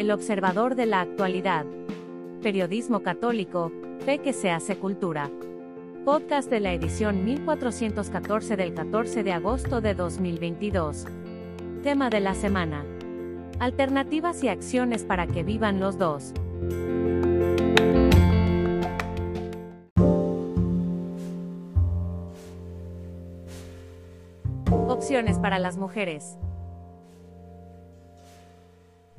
El observador de la actualidad. Periodismo católico, fe que se hace cultura. Podcast de la edición 1414 del 14 de agosto de 2022. Tema de la semana. Alternativas y acciones para que vivan los dos. Opciones para las mujeres.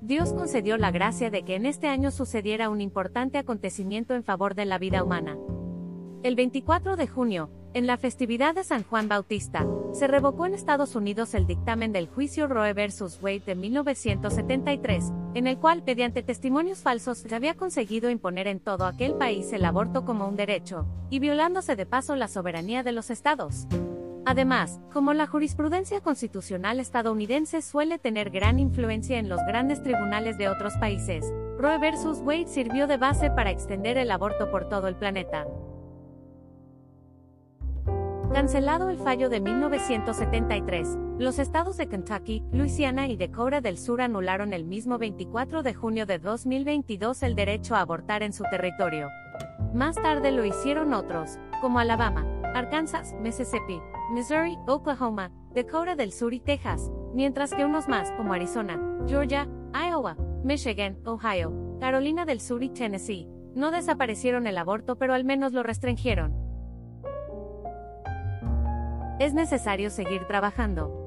Dios concedió la gracia de que en este año sucediera un importante acontecimiento en favor de la vida humana. El 24 de junio, en la festividad de San Juan Bautista, se revocó en Estados Unidos el dictamen del juicio Roe vs. Wade de 1973, en el cual, mediante testimonios falsos, se había conseguido imponer en todo aquel país el aborto como un derecho, y violándose de paso la soberanía de los estados. Además, como la jurisprudencia constitucional estadounidense suele tener gran influencia en los grandes tribunales de otros países, Roe vs. Wade sirvió de base para extender el aborto por todo el planeta. Cancelado el fallo de 1973, los estados de Kentucky, Louisiana y Dakota del Sur anularon el mismo 24 de junio de 2022 el derecho a abortar en su territorio. Más tarde lo hicieron otros, como Alabama, Arkansas, Mississippi, Missouri, Oklahoma, Dakota del Sur y Texas, mientras que unos más como Arizona, Georgia, Iowa, Michigan, Ohio, Carolina del Sur y Tennessee, no desaparecieron el aborto pero al menos lo restringieron. Es necesario seguir trabajando.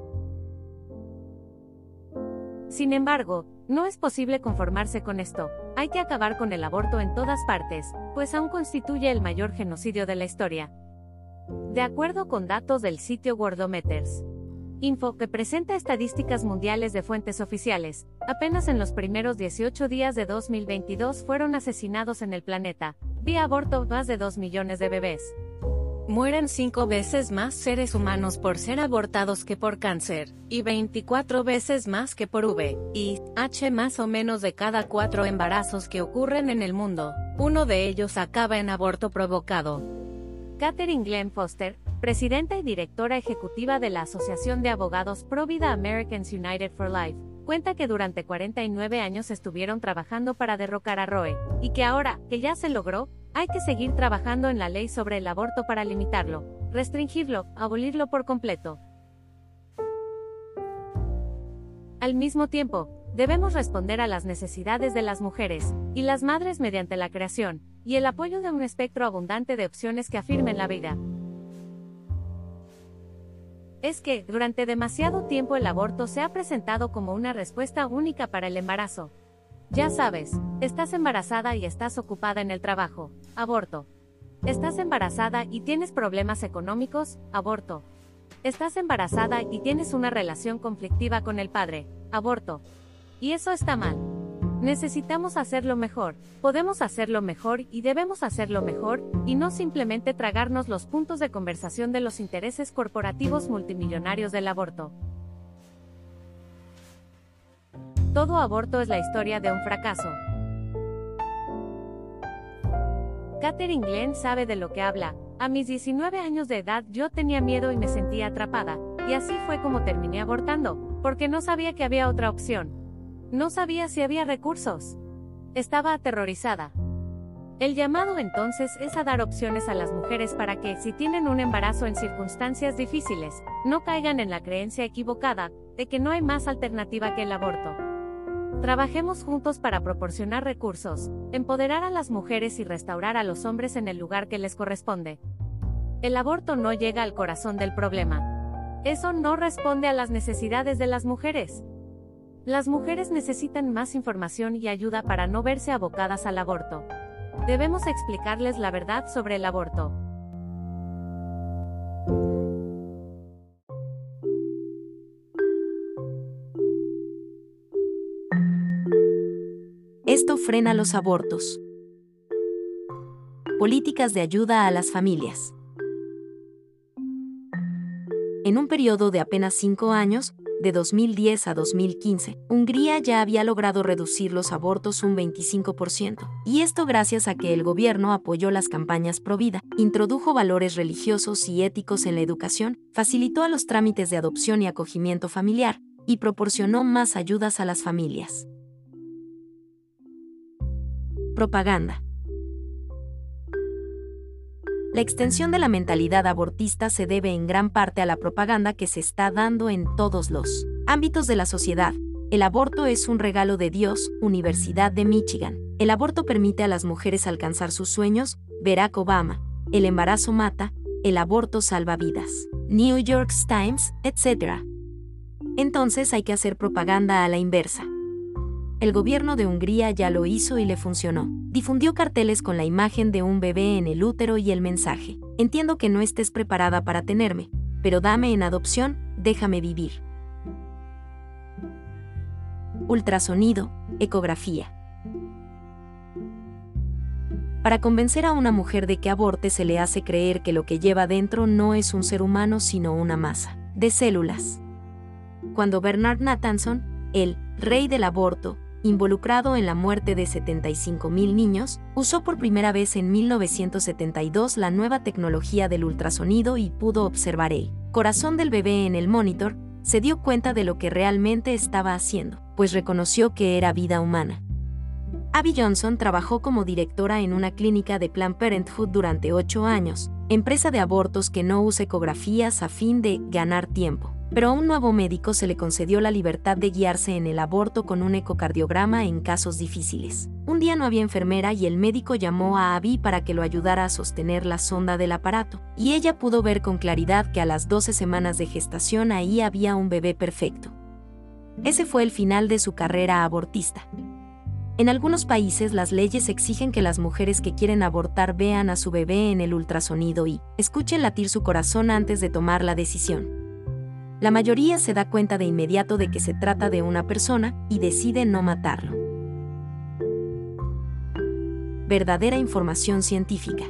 Sin embargo, no es posible conformarse con esto, hay que acabar con el aborto en todas partes, pues aún constituye el mayor genocidio de la historia. De acuerdo con datos del sitio Worldometers. Info, que presenta estadísticas mundiales de fuentes oficiales, apenas en los primeros 18 días de 2022 fueron asesinados en el planeta, vía aborto más de 2 millones de bebés. Mueren 5 veces más seres humanos por ser abortados que por cáncer, y 24 veces más que por V, y H más o menos de cada 4 embarazos que ocurren en el mundo, uno de ellos acaba en aborto provocado. Catherine Glenn Foster, presidenta y directora ejecutiva de la Asociación de Abogados Pro Vida Americans United for Life, cuenta que durante 49 años estuvieron trabajando para derrocar a Roe, y que ahora, que ya se logró, hay que seguir trabajando en la ley sobre el aborto para limitarlo, restringirlo, abolirlo por completo. Al mismo tiempo, debemos responder a las necesidades de las mujeres y las madres mediante la creación y el apoyo de un espectro abundante de opciones que afirmen la vida. Es que, durante demasiado tiempo el aborto se ha presentado como una respuesta única para el embarazo. Ya sabes, estás embarazada y estás ocupada en el trabajo, aborto. Estás embarazada y tienes problemas económicos, aborto. Estás embarazada y tienes una relación conflictiva con el padre, aborto. Y eso está mal. Necesitamos hacerlo mejor, podemos hacerlo mejor y debemos hacerlo mejor, y no simplemente tragarnos los puntos de conversación de los intereses corporativos multimillonarios del aborto. Todo aborto es la historia de un fracaso. Catherine Glenn sabe de lo que habla. A mis 19 años de edad yo tenía miedo y me sentía atrapada, y así fue como terminé abortando, porque no sabía que había otra opción. No sabía si había recursos. Estaba aterrorizada. El llamado entonces es a dar opciones a las mujeres para que, si tienen un embarazo en circunstancias difíciles, no caigan en la creencia equivocada de que no hay más alternativa que el aborto. Trabajemos juntos para proporcionar recursos, empoderar a las mujeres y restaurar a los hombres en el lugar que les corresponde. El aborto no llega al corazón del problema. Eso no responde a las necesidades de las mujeres. Las mujeres necesitan más información y ayuda para no verse abocadas al aborto. Debemos explicarles la verdad sobre el aborto. Esto frena los abortos. Políticas de ayuda a las familias. En un periodo de apenas cinco años, de 2010 a 2015, Hungría ya había logrado reducir los abortos un 25%, y esto gracias a que el gobierno apoyó las campañas pro vida, introdujo valores religiosos y éticos en la educación, facilitó a los trámites de adopción y acogimiento familiar, y proporcionó más ayudas a las familias. Propaganda. La extensión de la mentalidad abortista se debe en gran parte a la propaganda que se está dando en todos los ámbitos de la sociedad. El aborto es un regalo de Dios, Universidad de Michigan. El aborto permite a las mujeres alcanzar sus sueños, Barack Obama. El embarazo mata, el aborto salva vidas. New York Times, etc. Entonces hay que hacer propaganda a la inversa el gobierno de Hungría ya lo hizo y le funcionó. Difundió carteles con la imagen de un bebé en el útero y el mensaje. Entiendo que no estés preparada para tenerme, pero dame en adopción, déjame vivir. Ultrasonido, ecografía. Para convencer a una mujer de que aborte se le hace creer que lo que lleva dentro no es un ser humano sino una masa de células. Cuando Bernard Nathanson, el rey del aborto, involucrado en la muerte de 75.000 niños, usó por primera vez en 1972 la nueva tecnología del ultrasonido y pudo observar el corazón del bebé en el monitor, se dio cuenta de lo que realmente estaba haciendo, pues reconoció que era vida humana. Abby Johnson trabajó como directora en una clínica de Planned Parenthood durante ocho años, empresa de abortos que no usa ecografías a fin de ganar tiempo pero a un nuevo médico se le concedió la libertad de guiarse en el aborto con un ecocardiograma en casos difíciles. Un día no había enfermera y el médico llamó a Abby para que lo ayudara a sostener la sonda del aparato, y ella pudo ver con claridad que a las 12 semanas de gestación ahí había un bebé perfecto. Ese fue el final de su carrera abortista. En algunos países las leyes exigen que las mujeres que quieren abortar vean a su bebé en el ultrasonido y escuchen latir su corazón antes de tomar la decisión la mayoría se da cuenta de inmediato de que se trata de una persona y decide no matarlo. Verdadera información científica.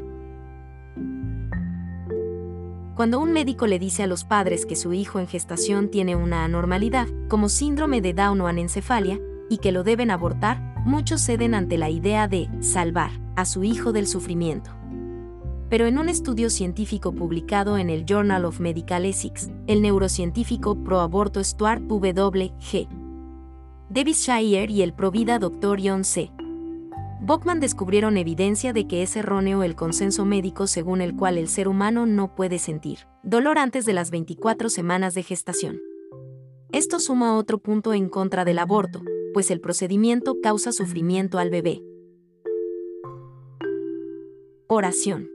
Cuando un médico le dice a los padres que su hijo en gestación tiene una anormalidad, como síndrome de Down o anencefalia, y que lo deben abortar, muchos ceden ante la idea de salvar a su hijo del sufrimiento pero en un estudio científico publicado en el Journal of Medical Ethics, el neurocientífico pro-aborto Stuart W. G. Davis Shire y el provida Dr. John C. Bockman descubrieron evidencia de que es erróneo el consenso médico según el cual el ser humano no puede sentir dolor antes de las 24 semanas de gestación. Esto suma otro punto en contra del aborto, pues el procedimiento causa sufrimiento al bebé. Oración.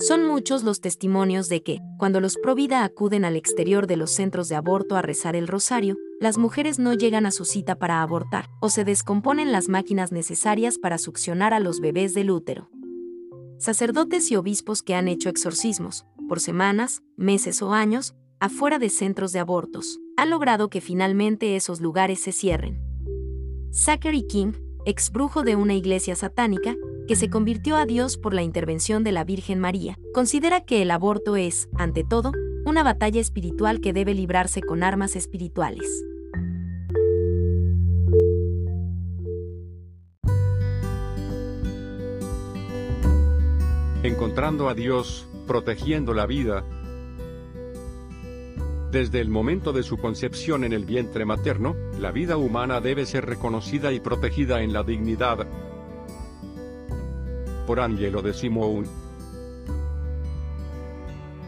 Son muchos los testimonios de que, cuando los Provida acuden al exterior de los centros de aborto a rezar el rosario, las mujeres no llegan a su cita para abortar, o se descomponen las máquinas necesarias para succionar a los bebés del útero. Sacerdotes y obispos que han hecho exorcismos, por semanas, meses o años, afuera de centros de abortos, han logrado que finalmente esos lugares se cierren. Zachary King, ex brujo de una iglesia satánica, que se convirtió a Dios por la intervención de la Virgen María, considera que el aborto es, ante todo, una batalla espiritual que debe librarse con armas espirituales. Encontrando a Dios, protegiendo la vida. Desde el momento de su concepción en el vientre materno, la vida humana debe ser reconocida y protegida en la dignidad, por de Simón.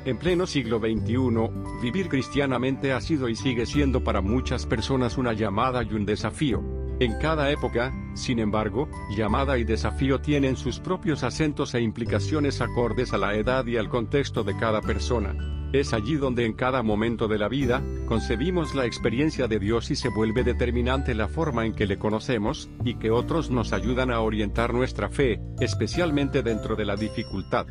En pleno siglo XXI, vivir cristianamente ha sido y sigue siendo para muchas personas una llamada y un desafío. En cada época, sin embargo, llamada y desafío tienen sus propios acentos e implicaciones acordes a la edad y al contexto de cada persona. Es allí donde en cada momento de la vida, concebimos la experiencia de Dios y se vuelve determinante la forma en que le conocemos, y que otros nos ayudan a orientar nuestra fe, especialmente dentro de la dificultad.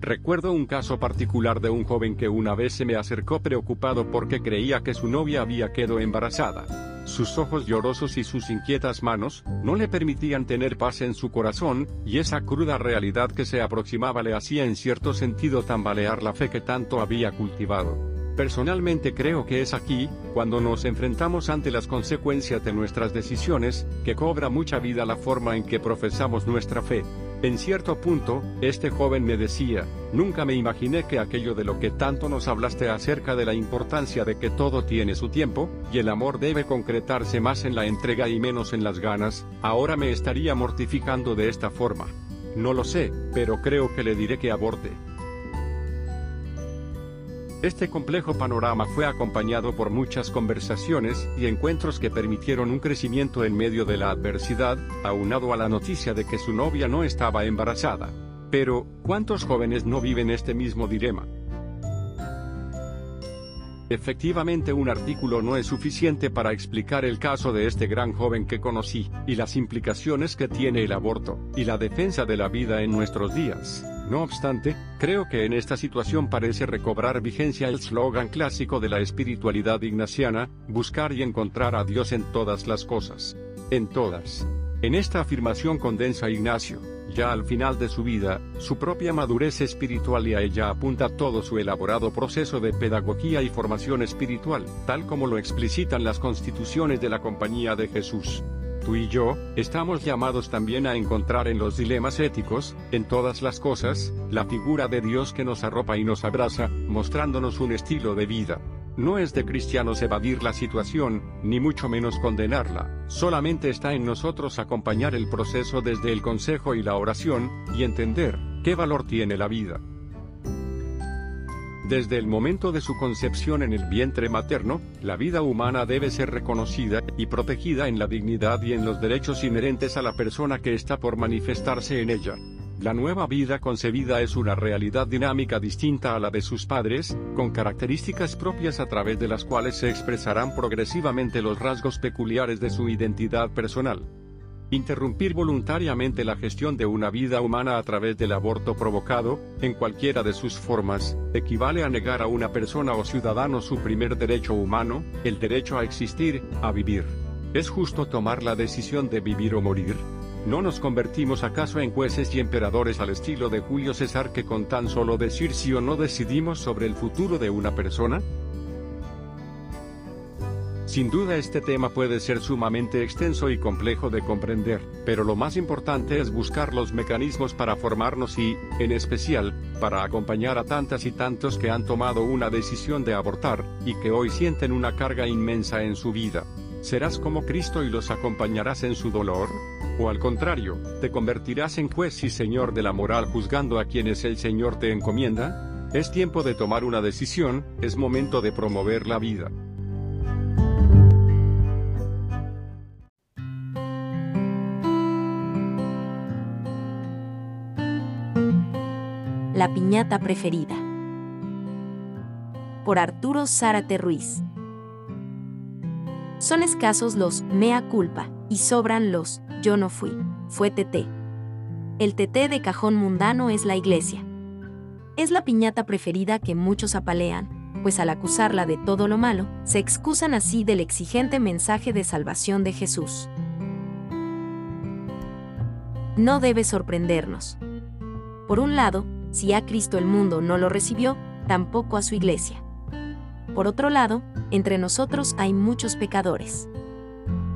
Recuerdo un caso particular de un joven que una vez se me acercó preocupado porque creía que su novia había quedado embarazada. Sus ojos llorosos y sus inquietas manos, no le permitían tener paz en su corazón, y esa cruda realidad que se aproximaba le hacía en cierto sentido tambalear la fe que tanto había cultivado. Personalmente creo que es aquí, cuando nos enfrentamos ante las consecuencias de nuestras decisiones, que cobra mucha vida la forma en que profesamos nuestra fe. En cierto punto, este joven me decía, nunca me imaginé que aquello de lo que tanto nos hablaste acerca de la importancia de que todo tiene su tiempo, y el amor debe concretarse más en la entrega y menos en las ganas, ahora me estaría mortificando de esta forma. No lo sé, pero creo que le diré que aborte. Este complejo panorama fue acompañado por muchas conversaciones y encuentros que permitieron un crecimiento en medio de la adversidad, aunado a la noticia de que su novia no estaba embarazada. Pero, ¿cuántos jóvenes no viven este mismo dilema? Efectivamente un artículo no es suficiente para explicar el caso de este gran joven que conocí, y las implicaciones que tiene el aborto, y la defensa de la vida en nuestros días. No obstante, creo que en esta situación parece recobrar vigencia el slogan clásico de la espiritualidad ignaciana, buscar y encontrar a Dios en todas las cosas. En todas. En esta afirmación condensa Ignacio, ya al final de su vida, su propia madurez espiritual y a ella apunta todo su elaborado proceso de pedagogía y formación espiritual, tal como lo explicitan las constituciones de la Compañía de Jesús. Tú y yo, estamos llamados también a encontrar en los dilemas éticos, en todas las cosas, la figura de Dios que nos arropa y nos abraza, mostrándonos un estilo de vida. No es de cristianos evadir la situación, ni mucho menos condenarla, solamente está en nosotros acompañar el proceso desde el consejo y la oración, y entender, qué valor tiene la vida. Desde el momento de su concepción en el vientre materno, la vida humana debe ser reconocida y protegida en la dignidad y en los derechos inherentes a la persona que está por manifestarse en ella. La nueva vida concebida es una realidad dinámica distinta a la de sus padres, con características propias a través de las cuales se expresarán progresivamente los rasgos peculiares de su identidad personal. Interrumpir voluntariamente la gestión de una vida humana a través del aborto provocado, en cualquiera de sus formas, equivale a negar a una persona o ciudadano su primer derecho humano, el derecho a existir, a vivir. ¿Es justo tomar la decisión de vivir o morir? ¿No nos convertimos acaso en jueces y emperadores al estilo de Julio César que con tan solo decir sí o no decidimos sobre el futuro de una persona? Sin duda este tema puede ser sumamente extenso y complejo de comprender, pero lo más importante es buscar los mecanismos para formarnos y, en especial, para acompañar a tantas y tantos que han tomado una decisión de abortar, y que hoy sienten una carga inmensa en su vida. ¿Serás como Cristo y los acompañarás en su dolor? ¿O al contrario, te convertirás en juez y señor de la moral juzgando a quienes el Señor te encomienda? Es tiempo de tomar una decisión, es momento de promover la vida. La piñata preferida. Por Arturo Zárate Ruiz. Son escasos los mea culpa y sobran los yo no fui, fue TT. El TT de cajón mundano es la iglesia. Es la piñata preferida que muchos apalean, pues al acusarla de todo lo malo, se excusan así del exigente mensaje de salvación de Jesús. No debe sorprendernos. Por un lado, si a Cristo el mundo no lo recibió, tampoco a su iglesia. Por otro lado, entre nosotros hay muchos pecadores.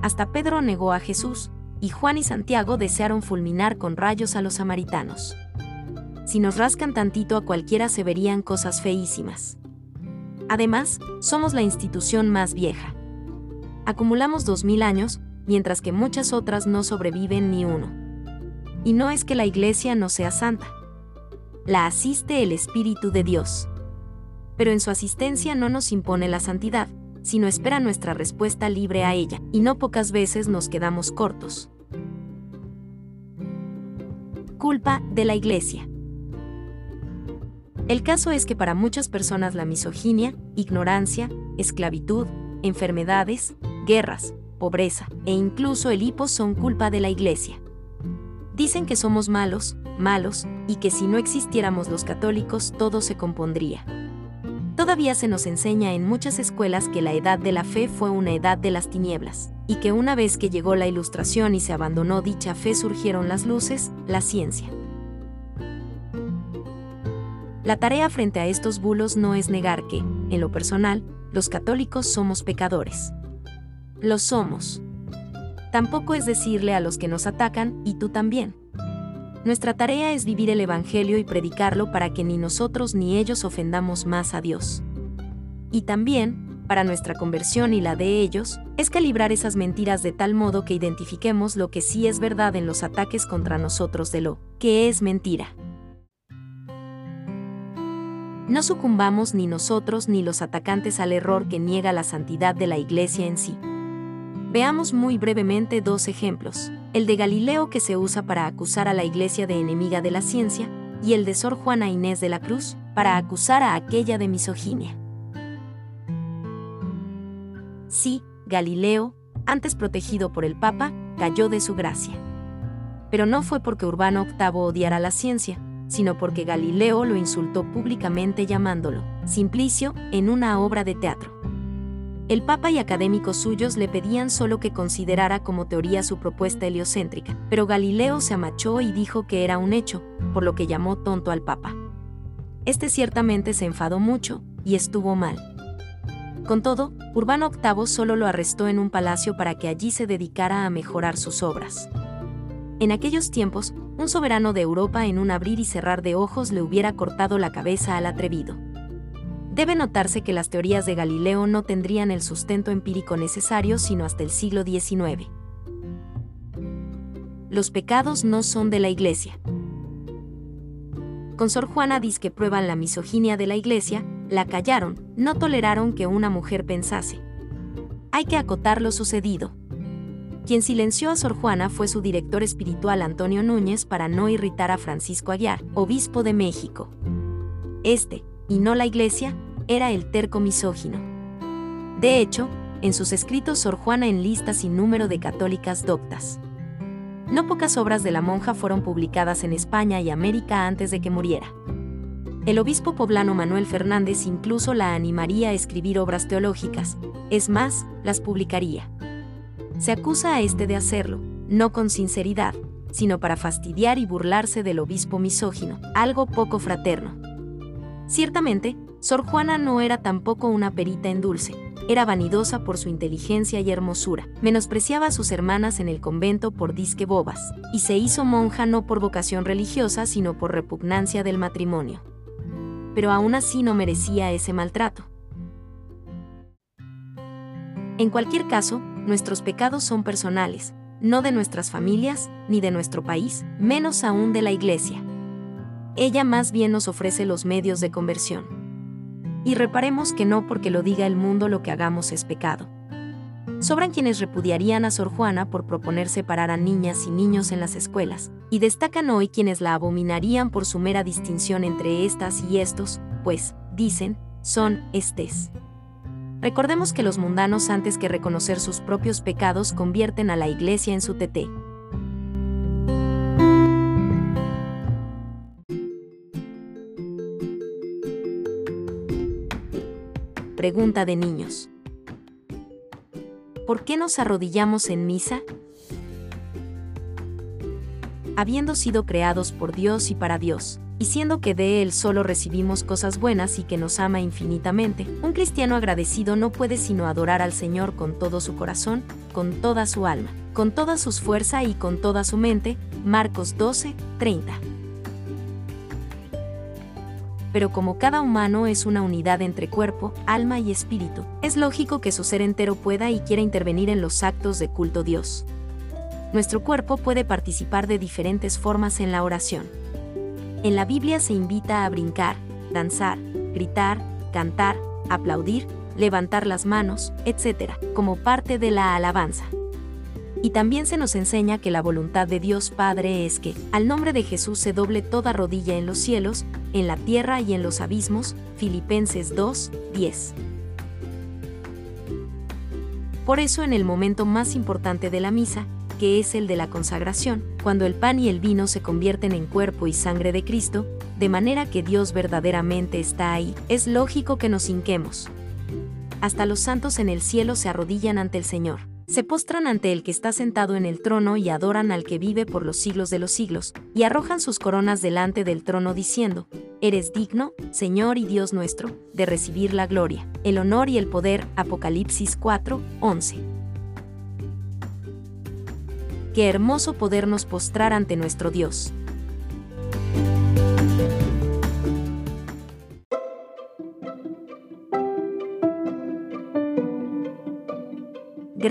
Hasta Pedro negó a Jesús, y Juan y Santiago desearon fulminar con rayos a los samaritanos. Si nos rascan tantito a cualquiera se verían cosas feísimas. Además, somos la institución más vieja. Acumulamos dos mil años, mientras que muchas otras no sobreviven ni uno. Y no es que la iglesia no sea santa. La asiste el Espíritu de Dios. Pero en su asistencia no nos impone la santidad, sino espera nuestra respuesta libre a ella, y no pocas veces nos quedamos cortos. Culpa de la Iglesia. El caso es que para muchas personas la misoginia, ignorancia, esclavitud, enfermedades, guerras, pobreza e incluso el hipo son culpa de la Iglesia. Dicen que somos malos, malos, y que si no existiéramos los católicos todo se compondría. Todavía se nos enseña en muchas escuelas que la edad de la fe fue una edad de las tinieblas, y que una vez que llegó la ilustración y se abandonó dicha fe surgieron las luces, la ciencia. La tarea frente a estos bulos no es negar que, en lo personal, los católicos somos pecadores. Lo somos. Tampoco es decirle a los que nos atacan, y tú también. Nuestra tarea es vivir el Evangelio y predicarlo para que ni nosotros ni ellos ofendamos más a Dios. Y también, para nuestra conversión y la de ellos, es calibrar esas mentiras de tal modo que identifiquemos lo que sí es verdad en los ataques contra nosotros de lo que es mentira. No sucumbamos ni nosotros ni los atacantes al error que niega la santidad de la Iglesia en sí. Veamos muy brevemente dos ejemplos, el de Galileo que se usa para acusar a la Iglesia de enemiga de la ciencia, y el de Sor Juana Inés de la Cruz, para acusar a aquella de misoginia. Sí, Galileo, antes protegido por el Papa, cayó de su gracia. Pero no fue porque Urbano VIII odiara la ciencia, sino porque Galileo lo insultó públicamente llamándolo Simplicio en una obra de teatro. El Papa y académicos suyos le pedían solo que considerara como teoría su propuesta heliocéntrica, pero Galileo se amachó y dijo que era un hecho, por lo que llamó tonto al Papa. Este ciertamente se enfadó mucho, y estuvo mal. Con todo, Urbano VIII solo lo arrestó en un palacio para que allí se dedicara a mejorar sus obras. En aquellos tiempos, un soberano de Europa en un abrir y cerrar de ojos le hubiera cortado la cabeza al atrevido. Debe notarse que las teorías de Galileo no tendrían el sustento empírico necesario sino hasta el siglo XIX. Los pecados no son de la Iglesia. Con Sor Juana dice que prueban la misoginia de la Iglesia, la callaron, no toleraron que una mujer pensase. Hay que acotar lo sucedido. Quien silenció a Sor Juana fue su director espiritual Antonio Núñez para no irritar a Francisco Aguiar, obispo de México. Este, y no la Iglesia, era el terco misógino. De hecho, en sus escritos Sor Juana enlista sin número de católicas doctas. No pocas obras de la monja fueron publicadas en España y América antes de que muriera. El obispo poblano Manuel Fernández incluso la animaría a escribir obras teológicas, es más, las publicaría. Se acusa a este de hacerlo, no con sinceridad, sino para fastidiar y burlarse del obispo misógino, algo poco fraterno. Ciertamente, Sor Juana no era tampoco una perita en dulce, era vanidosa por su inteligencia y hermosura, menospreciaba a sus hermanas en el convento por disque bobas, y se hizo monja no por vocación religiosa sino por repugnancia del matrimonio. Pero aún así no merecía ese maltrato. En cualquier caso, nuestros pecados son personales, no de nuestras familias, ni de nuestro país, menos aún de la Iglesia ella más bien nos ofrece los medios de conversión. Y reparemos que no porque lo diga el mundo lo que hagamos es pecado. Sobran quienes repudiarían a Sor Juana por proponer separar a niñas y niños en las escuelas, y destacan hoy quienes la abominarían por su mera distinción entre estas y estos, pues, dicen, son estés. Recordemos que los mundanos antes que reconocer sus propios pecados convierten a la iglesia en su teté. Pregunta de niños. ¿Por qué nos arrodillamos en misa? Habiendo sido creados por Dios y para Dios, y siendo que de Él solo recibimos cosas buenas y que nos ama infinitamente, un cristiano agradecido no puede sino adorar al Señor con todo su corazón, con toda su alma, con toda su fuerza y con toda su mente. Marcos 12, 30 pero como cada humano es una unidad entre cuerpo, alma y espíritu, es lógico que su ser entero pueda y quiera intervenir en los actos de culto Dios. Nuestro cuerpo puede participar de diferentes formas en la oración. En la Biblia se invita a brincar, danzar, gritar, cantar, aplaudir, levantar las manos, etc., como parte de la alabanza. Y también se nos enseña que la voluntad de Dios Padre es que, al nombre de Jesús se doble toda rodilla en los cielos, en la tierra y en los abismos. Filipenses 2, 10. Por eso en el momento más importante de la misa, que es el de la consagración, cuando el pan y el vino se convierten en cuerpo y sangre de Cristo, de manera que Dios verdaderamente está ahí, es lógico que nos hinquemos. Hasta los santos en el cielo se arrodillan ante el Señor se postran ante el que está sentado en el trono y adoran al que vive por los siglos de los siglos, y arrojan sus coronas delante del trono diciendo, Eres digno, Señor y Dios nuestro, de recibir la gloria, el honor y el poder. Apocalipsis 4, 11. Qué hermoso podernos postrar ante nuestro Dios.